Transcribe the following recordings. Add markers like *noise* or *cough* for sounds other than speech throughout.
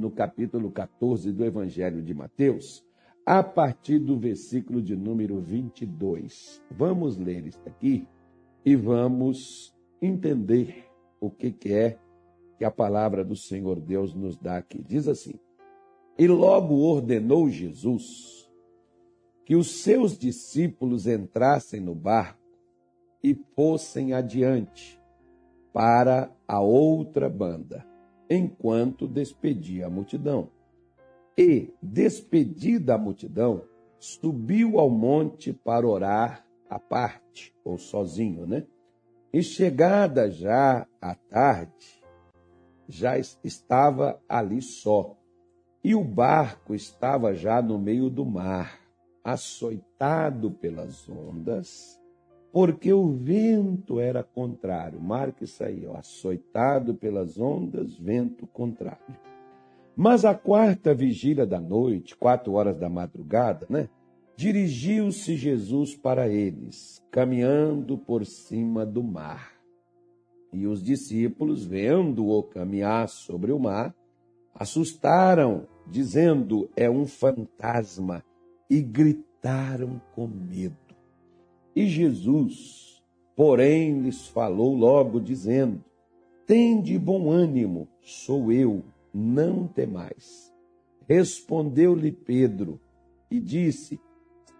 no capítulo 14 do Evangelho de Mateus, a partir do versículo de número 22. Vamos ler isso aqui e vamos entender o que, que é que a palavra do Senhor Deus nos dá aqui. Diz assim: E logo ordenou Jesus que os seus discípulos entrassem no barco e fossem adiante para a outra banda, enquanto despedia a multidão. E, despedida a multidão, subiu ao monte para orar à parte, ou sozinho, né? E chegada já a tarde, já estava ali só. E o barco estava já no meio do mar, açoitado pelas ondas, porque o vento era contrário. Marque isso aí, ó, açoitado pelas ondas, vento contrário. Mas a quarta vigília da noite, quatro horas da madrugada, né? Dirigiu-se Jesus para eles, caminhando por cima do mar. E os discípulos, vendo-o caminhar sobre o mar, assustaram, dizendo: É um fantasma, e gritaram com medo. E Jesus, porém, lhes falou logo, dizendo: Tende bom ânimo, sou eu, não temais. Respondeu-lhe Pedro e disse: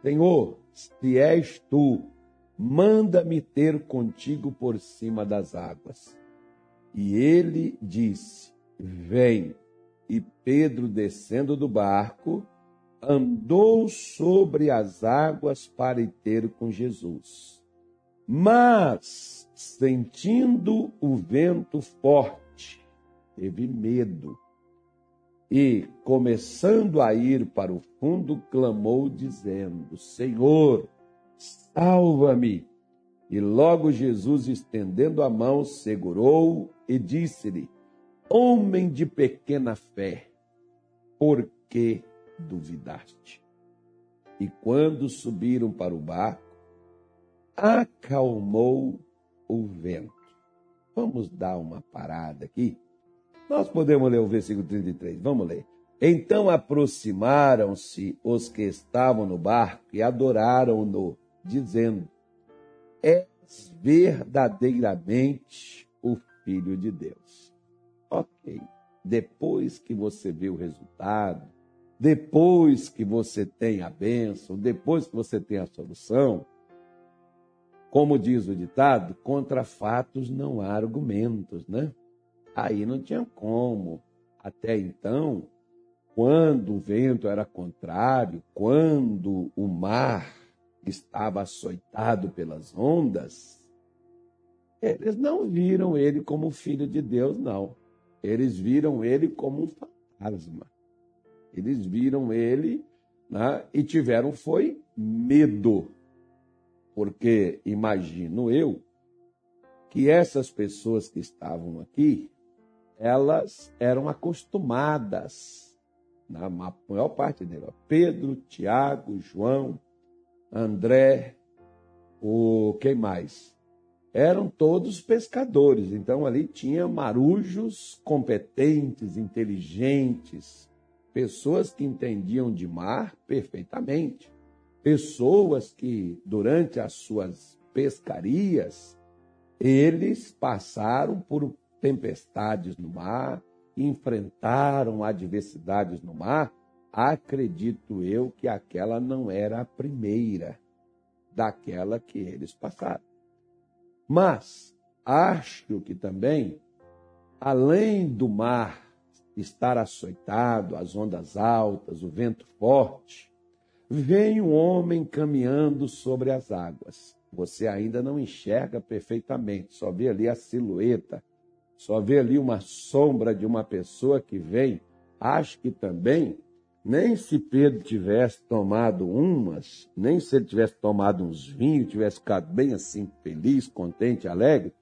Senhor, se és tu, manda-me ter contigo por cima das águas. E ele disse: Vem. E Pedro, descendo do barco, andou sobre as águas para ir ter com Jesus. Mas, sentindo o vento forte, teve medo e, começando a ir para o fundo, clamou, dizendo: Senhor, salva-me. E logo Jesus, estendendo a mão, segurou e disse-lhe: Homem de pequena fé, por que duvidaste? E quando subiram para o barco, acalmou o vento. Vamos dar uma parada aqui. Nós podemos ler o versículo 33. Vamos ler. Então aproximaram-se os que estavam no barco e adoraram-no, dizendo: És verdadeiramente o Filho de Deus. Ok. Depois que você vê o resultado, depois que você tem a bênção, depois que você tem a solução, como diz o ditado, contra fatos não há argumentos, né? Aí não tinha como. Até então, quando o vento era contrário, quando o mar estava açoitado pelas ondas, eles não viram ele como filho de Deus, não. Eles viram ele como um fantasma. Eles viram ele né, e tiveram foi medo. Porque imagino eu que essas pessoas que estavam aqui, elas eram acostumadas, na maior parte delas, Pedro, Tiago, João, André, o quem mais? Eram todos pescadores, então ali tinha marujos competentes, inteligentes, pessoas que entendiam de mar perfeitamente, pessoas que, durante as suas pescarias, eles passaram por tempestades no mar, enfrentaram adversidades no mar. Acredito eu que aquela não era a primeira daquela que eles passaram. Mas acho que também, além do mar estar açoitado, as ondas altas, o vento forte, vem um homem caminhando sobre as águas. Você ainda não enxerga perfeitamente, só vê ali a silhueta, só vê ali uma sombra de uma pessoa que vem. Acho que também, nem se Pedro tivesse tomado umas, nem se ele tivesse tomado uns vinhos, tivesse ficado bem assim, feliz, contente, alegre,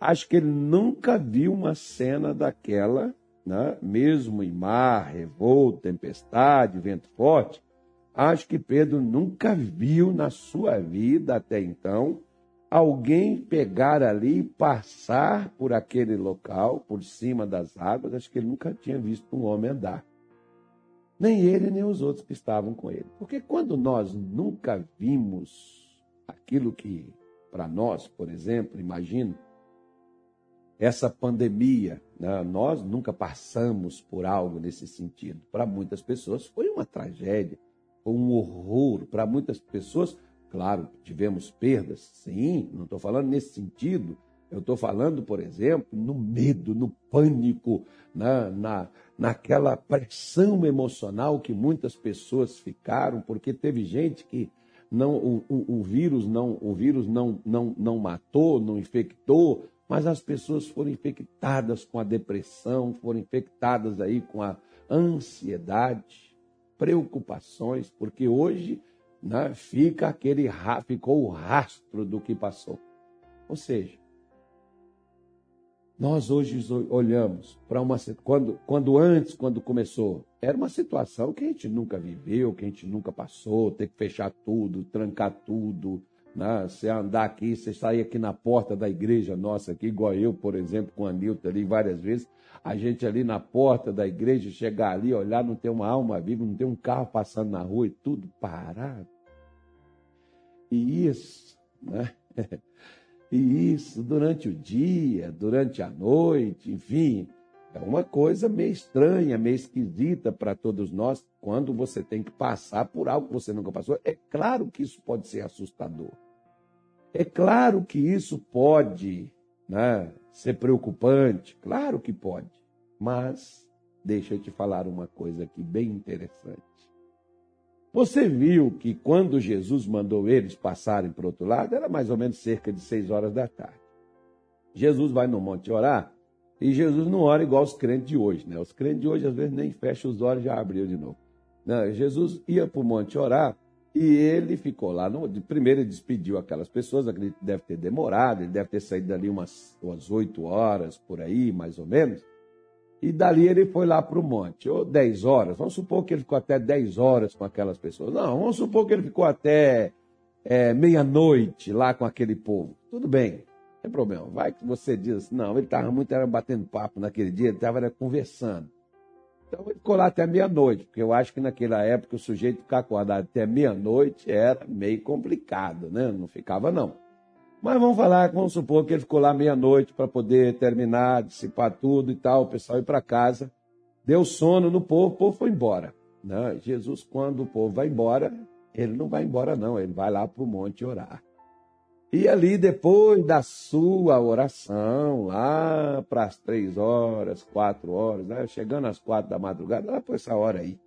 acho que ele nunca viu uma cena daquela né? mesmo em mar, revolto, tempestade, vento forte, acho que Pedro nunca viu na sua vida até então alguém pegar ali, passar por aquele local, por cima das águas, acho que ele nunca tinha visto um homem andar. Nem ele, nem os outros que estavam com ele. Porque quando nós nunca vimos aquilo que, para nós, por exemplo, imagino, essa pandemia, né? nós nunca passamos por algo nesse sentido. Para muitas pessoas foi uma tragédia, foi um horror. Para muitas pessoas Claro, tivemos perdas, sim, não estou falando nesse sentido. Eu estou falando, por exemplo, no medo, no pânico, na, na, naquela pressão emocional que muitas pessoas ficaram, porque teve gente que não o, o, o vírus não o vírus não, não, não matou, não infectou, mas as pessoas foram infectadas com a depressão, foram infectadas aí com a ansiedade, preocupações, porque hoje né, fica aquele ficou o rastro do que passou. Ou seja, nós hoje olhamos para uma quando quando antes, quando começou, era uma situação que a gente nunca viveu, que a gente nunca passou, ter que fechar tudo, trancar tudo, né? Você andar aqui, você sair aqui na porta da igreja nossa aqui, igual eu, por exemplo, com a Nilton ali várias vezes, a gente ali na porta da igreja, chegar ali, olhar, não tem uma alma viva, não tem um carro passando na rua e tudo parado. E isso, né? *laughs* E isso durante o dia, durante a noite, enfim, é uma coisa meio estranha, meio esquisita para todos nós quando você tem que passar por algo que você nunca passou. É claro que isso pode ser assustador. É claro que isso pode né, ser preocupante. Claro que pode. Mas deixa eu te falar uma coisa aqui bem interessante. Você viu que quando Jesus mandou eles passarem para o outro lado, era mais ou menos cerca de seis horas da tarde. Jesus vai no monte orar, e Jesus não ora igual os crentes de hoje, né? Os crentes de hoje às vezes nem fecham os olhos já abriu de novo. Não, Jesus ia para o monte orar e ele ficou lá. No, primeiro ele despediu aquelas pessoas, acredito que deve ter demorado, ele deve ter saído dali umas oito horas, por aí, mais ou menos. E dali ele foi lá para o monte, ou 10 horas. Vamos supor que ele ficou até 10 horas com aquelas pessoas. Não, vamos supor que ele ficou até é, meia-noite lá com aquele povo. Tudo bem, não tem problema. Vai que você diz assim, não, ele estava muito era batendo papo naquele dia, ele estava conversando. Então ele ficou lá até meia-noite, porque eu acho que naquela época o sujeito ficar acordado até meia-noite era meio complicado, né? Não ficava, não. Mas vamos falar, vamos supor que ele ficou lá meia-noite para poder terminar, dissipar tudo e tal, o pessoal ir para casa. Deu sono no povo, o povo foi embora. Não, Jesus, quando o povo vai embora, ele não vai embora, não, ele vai lá para o monte orar. E ali, depois da sua oração, lá para as três horas, quatro horas, né? chegando às quatro da madrugada, lá por essa hora aí,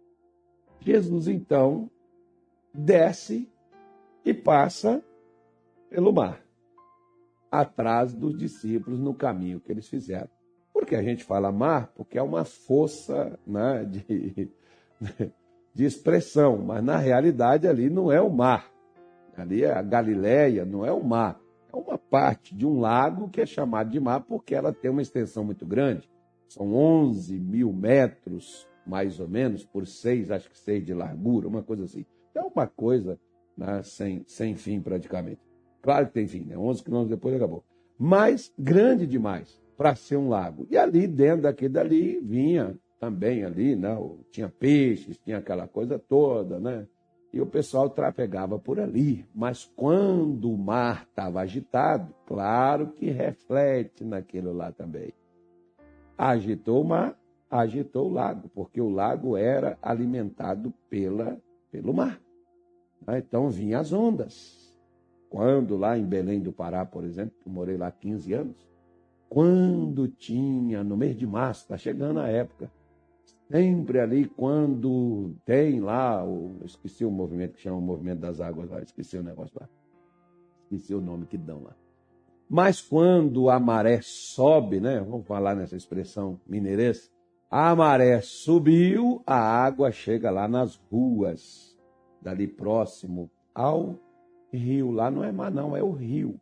Jesus então desce e passa pelo mar atrás dos discípulos no caminho que eles fizeram. Por que a gente fala mar? Porque é uma força né, de, *laughs* de expressão, mas na realidade ali não é o mar. Ali é a Galileia, não é o mar. É uma parte de um lago que é chamado de mar porque ela tem uma extensão muito grande. São 11 mil metros, mais ou menos, por seis, acho que seis de largura, uma coisa assim. É uma coisa né, sem, sem fim praticamente. Claro que tem fim, né? 11 quilômetros depois acabou. Mas grande demais para ser um lago. E ali, dentro daquele dali, vinha também ali, né? Tinha peixes, tinha aquela coisa toda, né? E o pessoal trafegava por ali. Mas quando o mar estava agitado, claro que reflete naquilo lá também. Agitou o mar, agitou o lago, porque o lago era alimentado pela, pelo mar. Então vinham as ondas. Quando lá em Belém do Pará, por exemplo, morei lá 15 anos, quando tinha, no mês de março, está chegando a época, sempre ali quando tem lá, o, esqueci o movimento que chama o movimento das águas lá, esqueci o negócio lá, esqueci o nome que dão lá. Mas quando a maré sobe, né, vamos falar nessa expressão mineirês, a maré subiu, a água chega lá nas ruas, dali próximo ao rio. Lá não é mar, não, é o rio.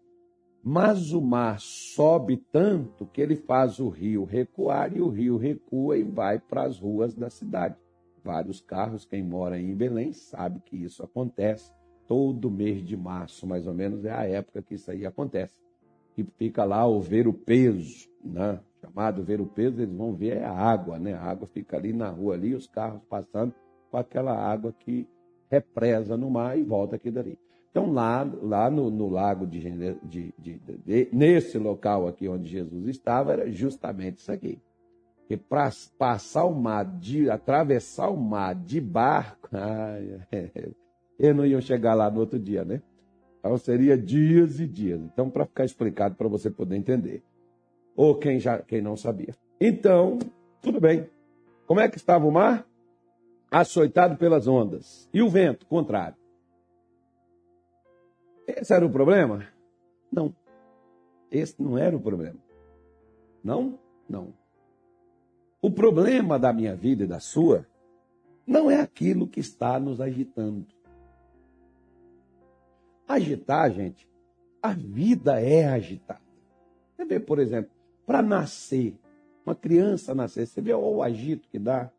Mas o mar sobe tanto que ele faz o rio recuar e o rio recua e vai para as ruas da cidade. Vários carros, quem mora em Belém sabe que isso acontece. todo mês de março, mais ou menos, é a época que isso aí acontece. E fica lá o ver o peso, né? chamado ver o peso, eles vão ver é a água, né? A água fica ali na rua, ali, os carros passando com aquela água que represa no mar e volta aqui dali. Então, lá, lá no, no lago de, de, de, de, nesse local aqui onde Jesus estava, era justamente isso aqui. Que para passar o mar, de, atravessar o mar de barco, *laughs* ai, eles não iam chegar lá no outro dia, né? Então seria dias e dias. Então, para ficar explicado, para você poder entender. Ou quem, já, quem não sabia. Então, tudo bem. Como é que estava o mar? Açoitado pelas ondas. E o vento, contrário. Esse era o problema? Não. Esse não era o problema. Não? Não. O problema da minha vida e da sua não é aquilo que está nos agitando. Agitar, gente, a vida é agitada. Você vê, por exemplo, para nascer, uma criança nascer, você vê o agito que dá,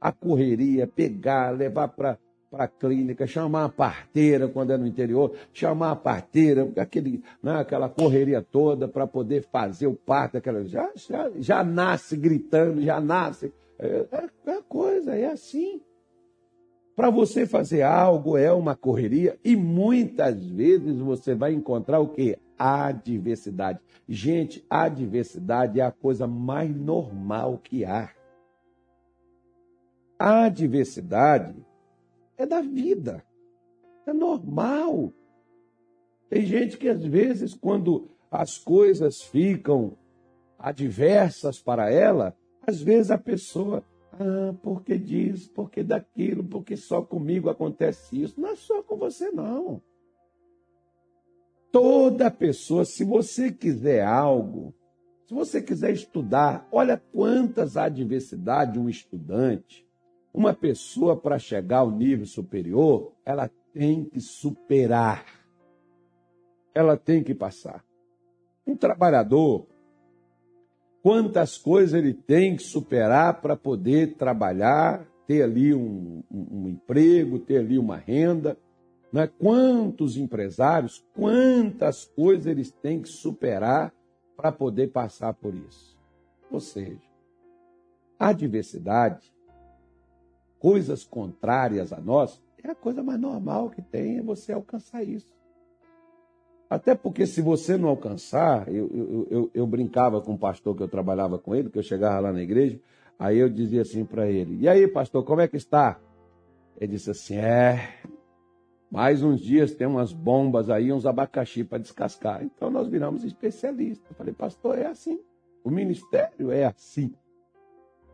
a correria, pegar, levar para para a clínica, chamar a parteira quando é no interior, chamar a parteira, aquele, né, aquela correria toda para poder fazer o parto, aquela, já, já, já nasce gritando, já nasce. É, é, é coisa, é assim. Para você fazer algo é uma correria e muitas vezes você vai encontrar o que? Adversidade. Gente, adversidade é a coisa mais normal que há. A adversidade é da vida. É normal. Tem gente que às vezes, quando as coisas ficam adversas para ela, às vezes a pessoa, ah, porque disso, porque daquilo, porque só comigo acontece isso. Não é só com você, não. Toda pessoa, se você quiser algo, se você quiser estudar, olha quantas adversidades um estudante, uma pessoa, para chegar ao nível superior, ela tem que superar. Ela tem que passar. Um trabalhador, quantas coisas ele tem que superar para poder trabalhar, ter ali um, um, um, emprego, ter ali uma renda. Né? Quantos empresários, quantas coisas eles têm que superar para poder passar por isso. Ou seja, a diversidade coisas contrárias a nós, é a coisa mais normal que tem é você alcançar isso. Até porque se você não alcançar, eu, eu, eu, eu brincava com o pastor que eu trabalhava com ele, que eu chegava lá na igreja, aí eu dizia assim para ele, e aí pastor, como é que está? Ele disse assim, é, mais uns dias tem umas bombas aí, uns abacaxi para descascar. Então nós viramos especialistas. Eu falei, pastor, é assim. O ministério é assim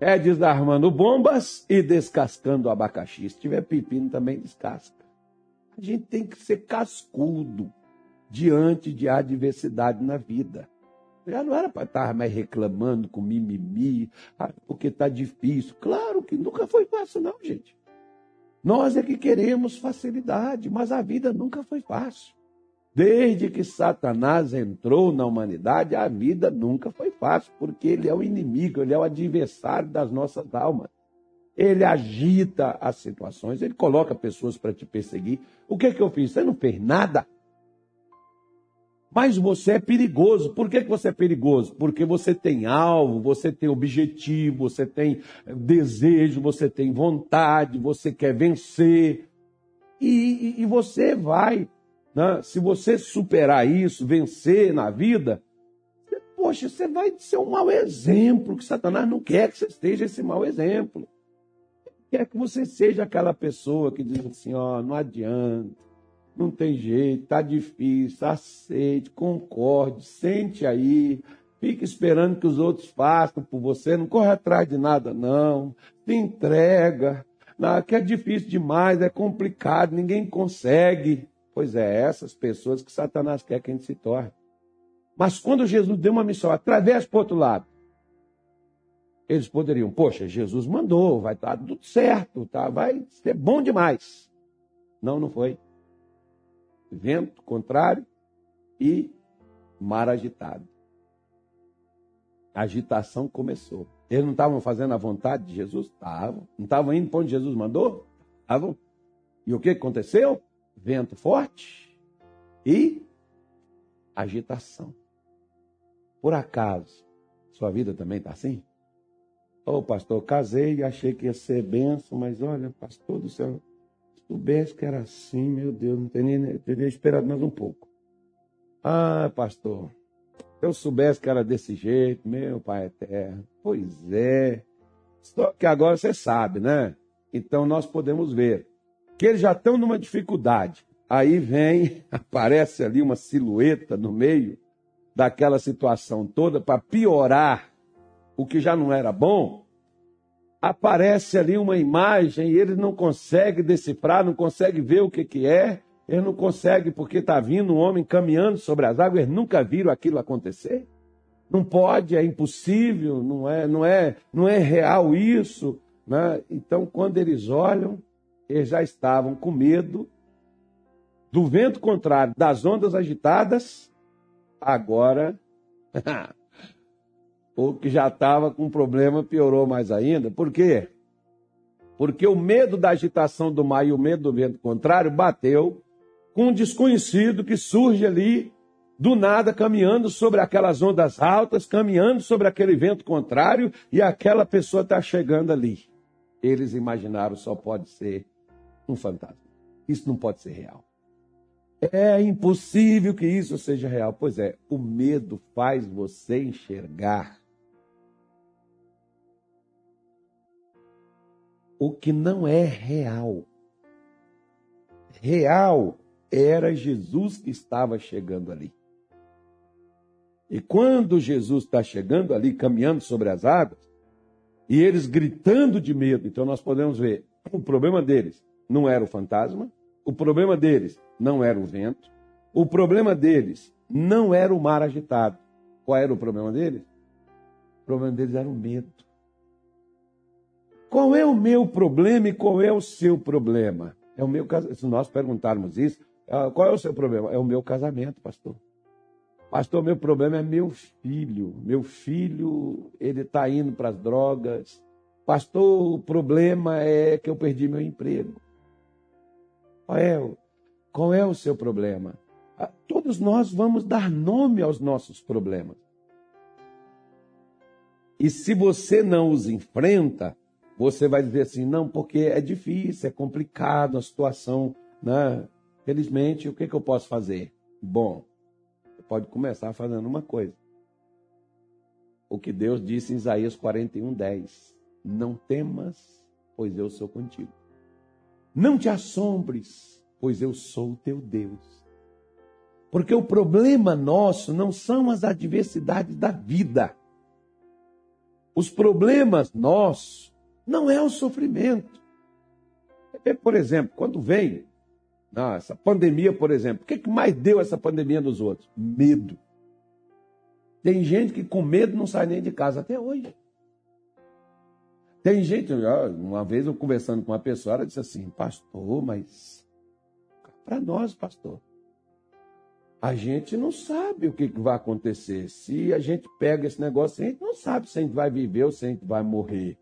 é desarmando bombas e descascando abacaxi. Se tiver pepino, também descasca. A gente tem que ser cascudo diante de adversidade na vida. Já não era para estar mais reclamando com mimimi, ah, porque está difícil. Claro que nunca foi fácil, não, gente. Nós é que queremos facilidade, mas a vida nunca foi fácil. Desde que Satanás entrou na humanidade, a vida nunca foi fácil, porque ele é o inimigo, ele é o adversário das nossas almas. Ele agita as situações, ele coloca pessoas para te perseguir. O que, é que eu fiz? Você não fez nada. Mas você é perigoso. Por que, que você é perigoso? Porque você tem alvo, você tem objetivo, você tem desejo, você tem vontade, você quer vencer. E, e, e você vai né? se você superar isso, vencer na vida, poxa, você vai ser um mau exemplo, que Satanás não quer que você esteja esse mau exemplo. Quer que você seja aquela pessoa que diz assim, ó, não adianta, não tem jeito, tá difícil, aceite, concorde, sente aí, fique esperando que os outros façam por você, não corre atrás de nada não, se entrega, não, que é difícil demais, é complicado, ninguém consegue. Pois é, essas pessoas que Satanás quer que a gente se torne. Mas quando Jesus deu uma missão, através para outro lado, eles poderiam, poxa, Jesus mandou, vai estar tudo certo, tá? vai ser bom demais. Não, não foi. Vento contrário e mar agitado. A agitação começou. Eles não estavam fazendo a vontade de Jesus? Estavam. Não estavam indo para onde Jesus mandou? Estavam. E o que aconteceu? Vento forte e agitação. Por acaso, sua vida também está assim? Ô, oh, pastor, casei e achei que ia ser benção, mas olha, pastor do céu, se soubesse que era assim, meu Deus, não teria, teria esperado mais um pouco. Ah, pastor, se eu soubesse que era desse jeito, meu pai eterno. Pois é. Só que agora você sabe, né? Então nós podemos ver que eles já estão numa dificuldade. Aí vem, *laughs* aparece ali uma silhueta no meio daquela situação toda para piorar o que já não era bom. Aparece ali uma imagem e ele não consegue decifrar, não consegue ver o que, que é. Ele não consegue porque está vindo um homem caminhando sobre as águas. Eles nunca viram aquilo acontecer. Não pode, é impossível, não é, não é, não é real isso. Né? Então, quando eles olham, eles já estavam com medo do vento contrário, das ondas agitadas, agora *laughs* o que já estava com problema piorou mais ainda. Por quê? Porque o medo da agitação do mar e o medo do vento contrário bateu com um desconhecido que surge ali do nada, caminhando sobre aquelas ondas altas, caminhando sobre aquele vento contrário, e aquela pessoa está chegando ali. Eles imaginaram só pode ser um fantasma. Isso não pode ser real. É impossível que isso seja real. Pois é, o medo faz você enxergar o que não é real. Real era Jesus que estava chegando ali. E quando Jesus está chegando ali, caminhando sobre as águas, e eles gritando de medo, então nós podemos ver o problema deles não era o fantasma, o problema deles não era o vento, o problema deles não era o mar agitado. Qual era o problema deles? O problema deles era o medo. Qual é o meu problema e qual é o seu problema? É o meu Se nós perguntarmos isso, ah, qual é o seu problema? É o meu casamento, pastor. Pastor, meu problema é meu filho. Meu filho, ele está indo para as drogas. Pastor, o problema é que eu perdi meu emprego. Qual é o, qual é o seu problema? Ah, todos nós vamos dar nome aos nossos problemas. E se você não os enfrenta, você vai dizer assim: não, porque é difícil, é complicado a situação. Né? Felizmente, o que, que eu posso fazer? Bom, você pode começar fazendo uma coisa. O que Deus disse em Isaías 41, 10. Não temas, pois eu sou contigo. Não te assombres, pois eu sou teu Deus. Porque o problema nosso não são as adversidades da vida. Os problemas nossos não é o sofrimento. É, por exemplo, quando vem não, essa pandemia, por exemplo, o que, que mais deu essa pandemia nos outros? Medo. Tem gente que com medo não sai nem de casa até hoje. Tem gente, uma vez eu conversando com uma pessoa, ela disse assim, pastor, mas para nós, pastor, a gente não sabe o que, vai acontecer. Se a gente pega esse negócio, a gente não sabe se a gente vai viver ou se a gente vai morrer.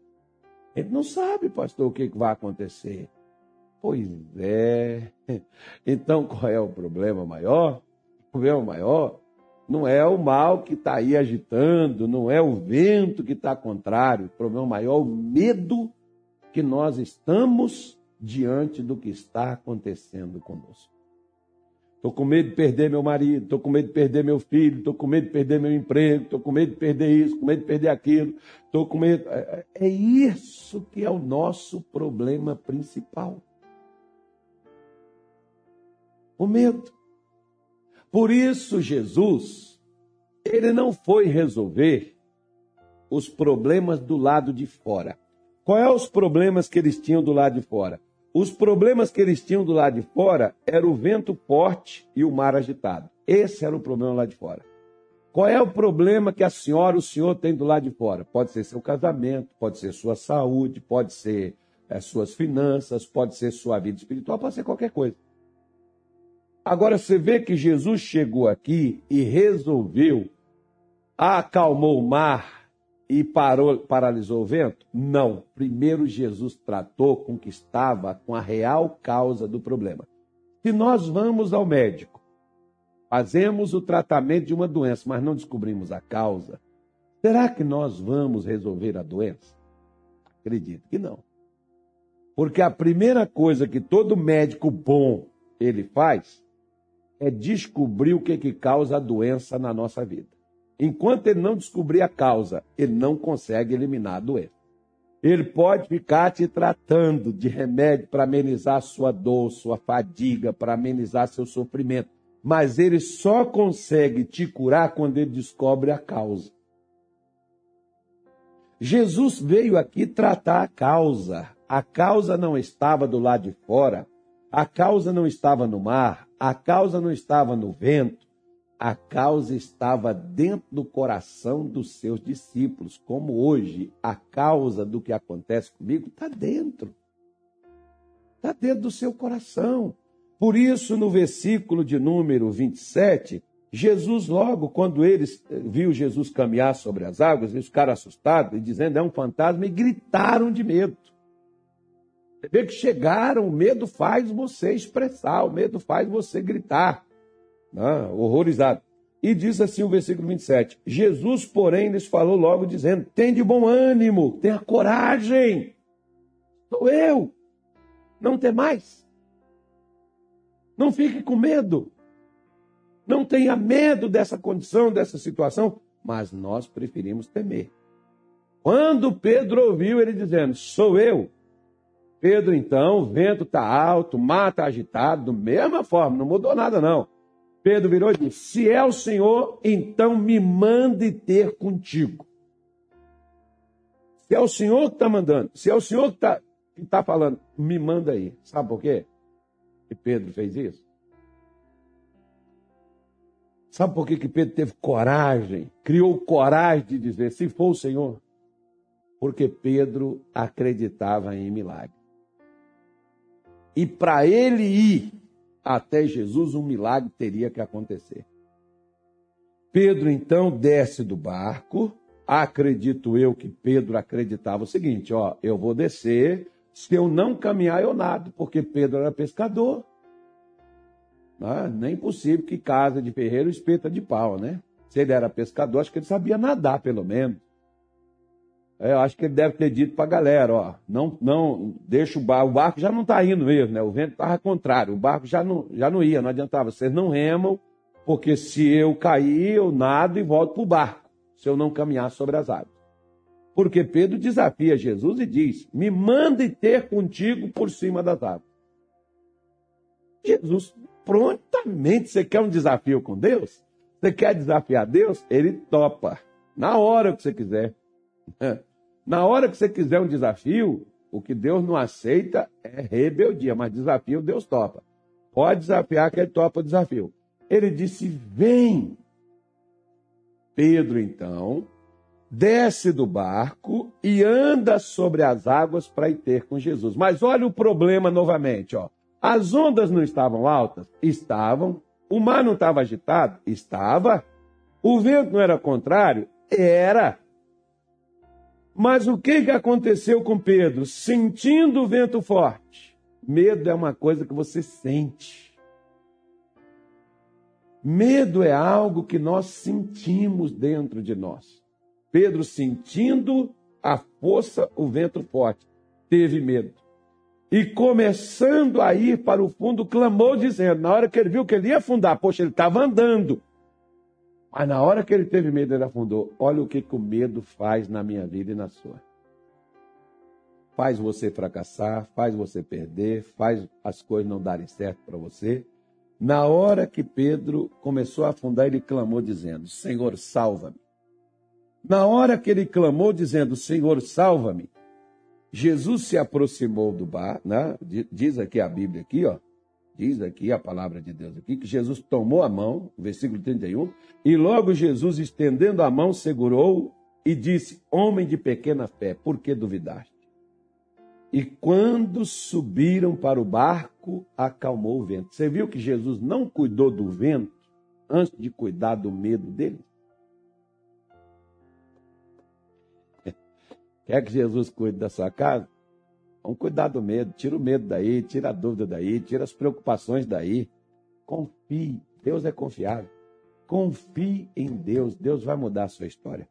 A gente não sabe, pastor, o que, que vai acontecer. Pois é. *laughs* Então, qual é o problema maior? O problema maior não é o mal que está aí agitando, não é o vento que está contrário. O problema maior é o medo que nós estamos diante do que está acontecendo conosco. Estou com medo de perder meu marido, estou com medo de perder meu filho, estou com medo de perder meu emprego, estou com medo de perder isso, com medo de perder aquilo, estou com medo. É, é isso que é o nosso problema principal. O medo. Por isso, Jesus, ele não foi resolver os problemas do lado de fora. Qual é os problemas que eles tinham do lado de fora? Os problemas que eles tinham do lado de fora era o vento forte e o mar agitado. Esse era o problema lá de fora. Qual é o problema que a senhora, o senhor tem do lado de fora? Pode ser seu casamento, pode ser sua saúde, pode ser é, suas finanças, pode ser sua vida espiritual, pode ser qualquer coisa. Agora você vê que Jesus chegou aqui e resolveu, acalmou o mar e parou, paralisou o vento? Não. Primeiro Jesus tratou com o que estava com a real causa do problema. Se nós vamos ao médico, fazemos o tratamento de uma doença, mas não descobrimos a causa, será que nós vamos resolver a doença? Acredito que não. Porque a primeira coisa que todo médico bom ele faz é descobrir o que, que causa a doença na nossa vida. Enquanto ele não descobrir a causa, ele não consegue eliminar a doença. Ele pode ficar te tratando de remédio para amenizar sua dor, sua fadiga, para amenizar seu sofrimento. Mas ele só consegue te curar quando ele descobre a causa. Jesus veio aqui tratar a causa. A causa não estava do lado de fora, a causa não estava no mar, a causa não estava no vento, a causa estava dentro do coração dos seus discípulos, como hoje a causa do que acontece comigo está dentro. Está dentro do seu coração. Por isso, no versículo de número 27, Jesus, logo, quando eles eh, viu Jesus caminhar sobre as águas, eles ficaram assustados e dizendo é um fantasma e gritaram de medo. Vê que chegaram, o medo faz você expressar, o medo faz você gritar, né? horrorizado. E diz assim o versículo 27: Jesus, porém, lhes falou logo, dizendo: Tem de bom ânimo, tenha coragem, sou eu, não tem mais. Não fique com medo, não tenha medo dessa condição, dessa situação, mas nós preferimos temer. Quando Pedro ouviu ele dizendo: Sou eu, Pedro, então, o vento está alto, o mar está agitado, da mesma forma, não mudou nada, não. Pedro virou e disse: Se é o Senhor, então me mande ter contigo. Se é o Senhor que está mandando, se é o Senhor que está que tá falando, me manda aí. Sabe por quê? Que Pedro fez isso? Sabe por que, que Pedro teve coragem, criou coragem de dizer: se for o Senhor? Porque Pedro acreditava em milagre. E para ele ir até Jesus, um milagre teria que acontecer. Pedro então desce do barco. Acredito eu que Pedro acreditava o seguinte: ó, eu vou descer. Se eu não caminhar, eu nado, porque Pedro era pescador. É nem possível que casa de ferreiro espeta de pau, né? Se ele era pescador, acho que ele sabia nadar, pelo menos. É, eu acho que ele deve ter dito para a galera, ó, não, não, deixa o barco, o barco já não está indo mesmo, né? O vento estava contrário, o barco já não, já não ia, não adiantava. Vocês não remam, porque se eu cair, eu nado e volto para o barco, se eu não caminhar sobre as águas. Porque Pedro desafia Jesus e diz: Me mande ter contigo por cima das águas. Jesus, prontamente, você quer um desafio com Deus? Você quer desafiar Deus? Ele topa, na hora que você quiser. Na hora que você quiser um desafio, o que Deus não aceita é rebeldia, mas desafio Deus topa. Pode desafiar que ele topa o desafio. Ele disse: Vem. Pedro, então, desce do barco e anda sobre as águas para ir ter com Jesus. Mas olha o problema novamente, ó. As ondas não estavam altas? Estavam. O mar não estava agitado? Estava. O vento não era contrário? Era. Mas o que, que aconteceu com Pedro? Sentindo o vento forte. Medo é uma coisa que você sente. Medo é algo que nós sentimos dentro de nós. Pedro, sentindo a força, o vento forte, teve medo. E começando a ir para o fundo, clamou, dizendo: na hora que ele viu que ele ia afundar, poxa, ele estava andando. Mas na hora que ele teve medo, ele afundou. Olha o que, que o medo faz na minha vida e na sua. Faz você fracassar, faz você perder, faz as coisas não darem certo para você. Na hora que Pedro começou a afundar, ele clamou dizendo: Senhor, salva-me. Na hora que ele clamou dizendo: Senhor, salva-me, Jesus se aproximou do bar, né? diz aqui a Bíblia aqui, ó, diz aqui a palavra de Deus aqui, que Jesus tomou a mão, versículo 31, e logo Jesus, estendendo a mão, segurou e disse: Homem de pequena fé, por que duvidaste? E quando subiram para o barco, acalmou o vento. Você viu que Jesus não cuidou do vento antes de cuidar do medo dele? *laughs* Quer que Jesus cuide da sua casa? Vamos cuidar do medo. Tira o medo daí, tira a dúvida daí, tira as preocupações daí. Confie. Deus é confiável. Confie em Deus. Deus vai mudar a sua história.